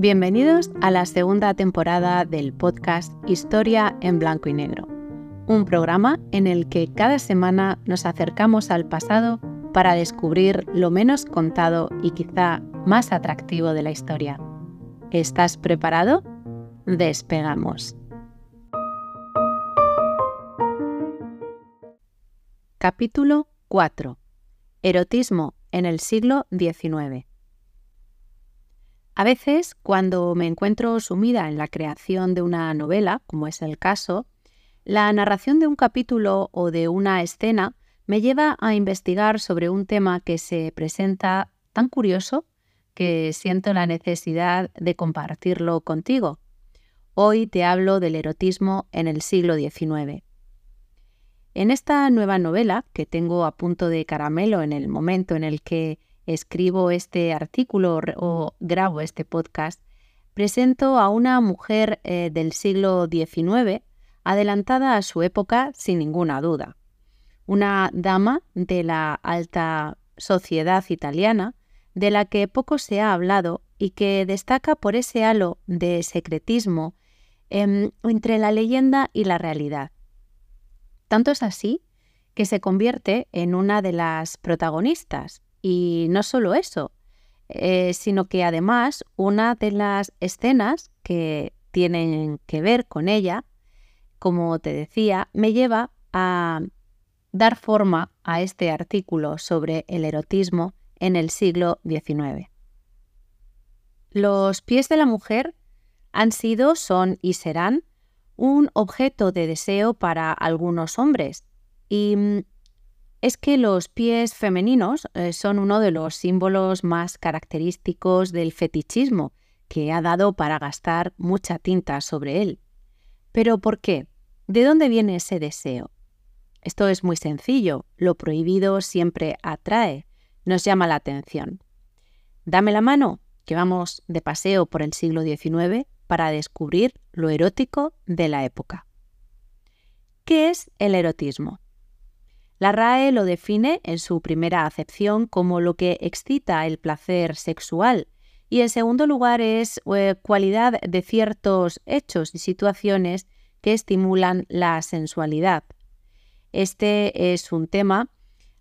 Bienvenidos a la segunda temporada del podcast Historia en Blanco y Negro, un programa en el que cada semana nos acercamos al pasado para descubrir lo menos contado y quizá más atractivo de la historia. ¿Estás preparado? Despegamos. Capítulo 4. Erotismo en el siglo XIX. A veces, cuando me encuentro sumida en la creación de una novela, como es el caso, la narración de un capítulo o de una escena me lleva a investigar sobre un tema que se presenta tan curioso que siento la necesidad de compartirlo contigo. Hoy te hablo del erotismo en el siglo XIX. En esta nueva novela, que tengo a punto de caramelo en el momento en el que escribo este artículo o grabo este podcast, presento a una mujer eh, del siglo XIX adelantada a su época sin ninguna duda. Una dama de la alta sociedad italiana de la que poco se ha hablado y que destaca por ese halo de secretismo em, entre la leyenda y la realidad. Tanto es así que se convierte en una de las protagonistas, y no solo eso, eh, sino que además una de las escenas que tienen que ver con ella, como te decía, me lleva a dar forma a este artículo sobre el erotismo en el siglo XIX. Los pies de la mujer han sido, son y serán un objeto de deseo para algunos hombres y mm, es que los pies femeninos eh, son uno de los símbolos más característicos del fetichismo, que ha dado para gastar mucha tinta sobre él. Pero ¿por qué? ¿De dónde viene ese deseo? Esto es muy sencillo, lo prohibido siempre atrae, nos llama la atención. Dame la mano, que vamos de paseo por el siglo XIX para descubrir lo erótico de la época. ¿Qué es el erotismo? La RAE lo define en su primera acepción como lo que excita el placer sexual y en segundo lugar es eh, cualidad de ciertos hechos y situaciones que estimulan la sensualidad. Este es un tema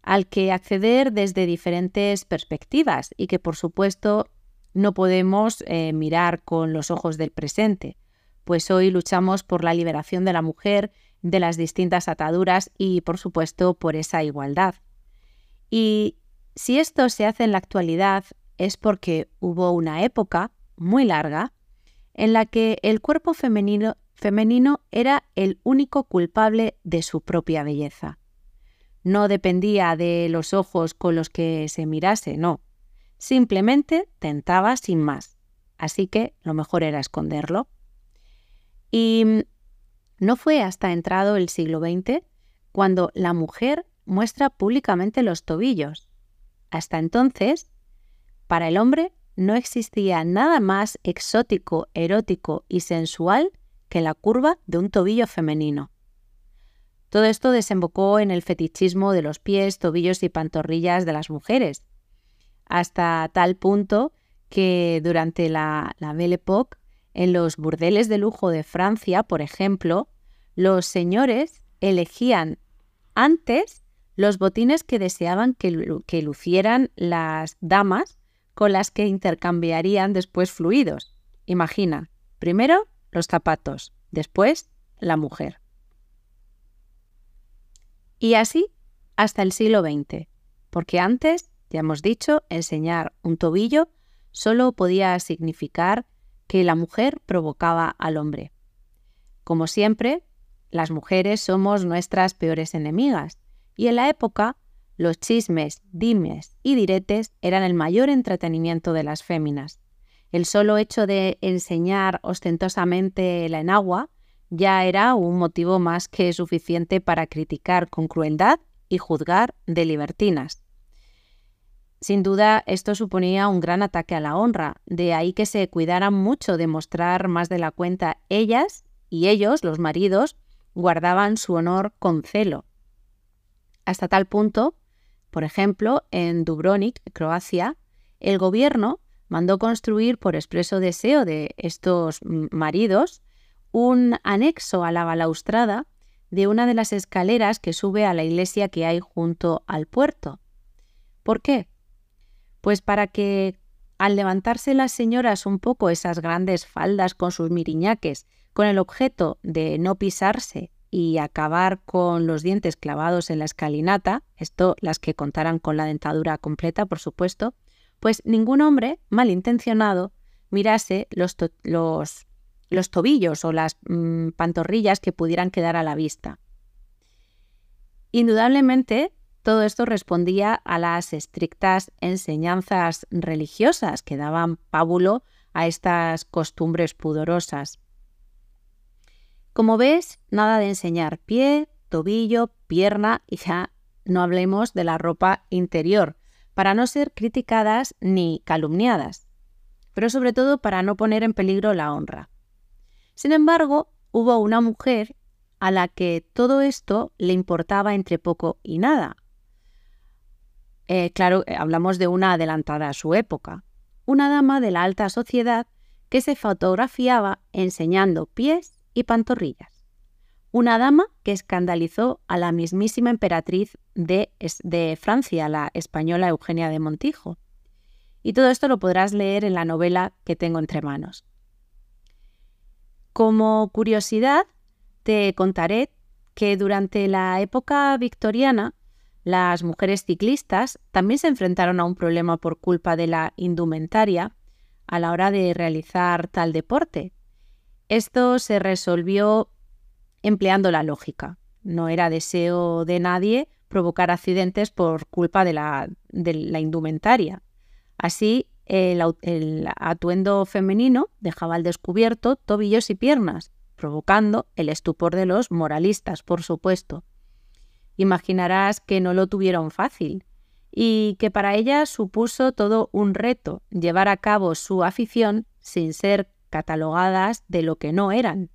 al que acceder desde diferentes perspectivas y que por supuesto no podemos eh, mirar con los ojos del presente, pues hoy luchamos por la liberación de la mujer de las distintas ataduras y, por supuesto, por esa igualdad. Y si esto se hace en la actualidad es porque hubo una época muy larga en la que el cuerpo femenino, femenino era el único culpable de su propia belleza. No dependía de los ojos con los que se mirase, no. Simplemente tentaba sin más. Así que lo mejor era esconderlo. Y no fue hasta entrado el siglo XX cuando la mujer muestra públicamente los tobillos. Hasta entonces, para el hombre no existía nada más exótico, erótico y sensual que la curva de un tobillo femenino. Todo esto desembocó en el fetichismo de los pies, tobillos y pantorrillas de las mujeres, hasta tal punto que durante la, la Belle Époque en los burdeles de lujo de Francia, por ejemplo, los señores elegían antes los botines que deseaban que, lucieran las damas con las que intercambiarían después fluidos. Imagina, primero los zapatos, después la mujer. Y así hasta el siglo XX, porque antes, ya hemos dicho, enseñar un tobillo solo podía significar que la mujer provocaba al hombre. Como siempre, las mujeres somos nuestras peores enemigas, y en la época los chismes, dimes y diretes eran el mayor entretenimiento de las féminas. El solo hecho de enseñar ostentosamente la enagua ya era un motivo más que suficiente para criticar con crueldad y juzgar de libertinas. Sin duda, esto suponía un gran ataque a la honra, de ahí que se cuidaran mucho de mostrar más de la cuenta ellas y ellos, los maridos, guardaban su honor con celo. Hasta tal punto, por ejemplo, en Dubrovnik, Croacia, el gobierno mandó construir por expreso deseo de estos maridos un anexo a la balaustrada de una de las escaleras que sube a la iglesia que hay junto al puerto. ¿Por qué? Pues para que al levantarse las señoras un poco esas grandes faldas con sus miriñaques, con el objeto de no pisarse y acabar con los dientes clavados en la escalinata, esto las que contaran con la dentadura completa, por supuesto, pues ningún hombre malintencionado mirase los, los, los tobillos o las mm, pantorrillas que pudieran quedar a la vista. Indudablemente, todo esto respondía a las estrictas enseñanzas religiosas que daban pábulo a estas costumbres pudorosas. Como ves, nada de enseñar pie, tobillo, pierna y ya no hablemos de la ropa interior, para no ser criticadas ni calumniadas, pero sobre todo para no poner en peligro la honra. Sin embargo, hubo una mujer a la que todo esto le importaba entre poco y nada. Eh, claro, eh, hablamos de una adelantada a su época, una dama de la alta sociedad que se fotografiaba enseñando pies y pantorrillas. Una dama que escandalizó a la mismísima emperatriz de, de Francia, la española Eugenia de Montijo. Y todo esto lo podrás leer en la novela que tengo entre manos. Como curiosidad, te contaré que durante la época victoriana las mujeres ciclistas también se enfrentaron a un problema por culpa de la indumentaria a la hora de realizar tal deporte, esto se resolvió empleando la lógica. No era deseo de nadie provocar accidentes por culpa de la, indumentaria. Así, el, atuendo femenino dejaba al descubierto tobillos y piernas, provocando el estupor de los moralistas, por supuesto. Imaginarás que no lo tuvieron fácil y que para ellas supuso todo un reto llevar a cabo su afición sin ser catalogadas de lo que no eran,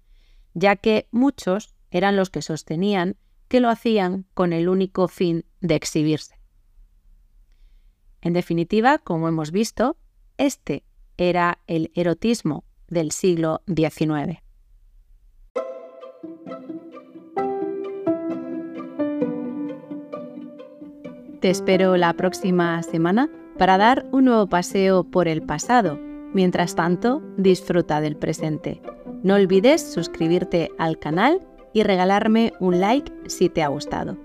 ya que muchos eran los que sostenían que lo hacían con el único fin de exhibirse. En definitiva, como hemos visto, este era el erotismo del siglo XIX. Te espero la próxima semana para dar un nuevo paseo por el pasado Mientras tanto, disfruta del presente. No olvides suscribirte al canal y regalarme un like si te ha gustado.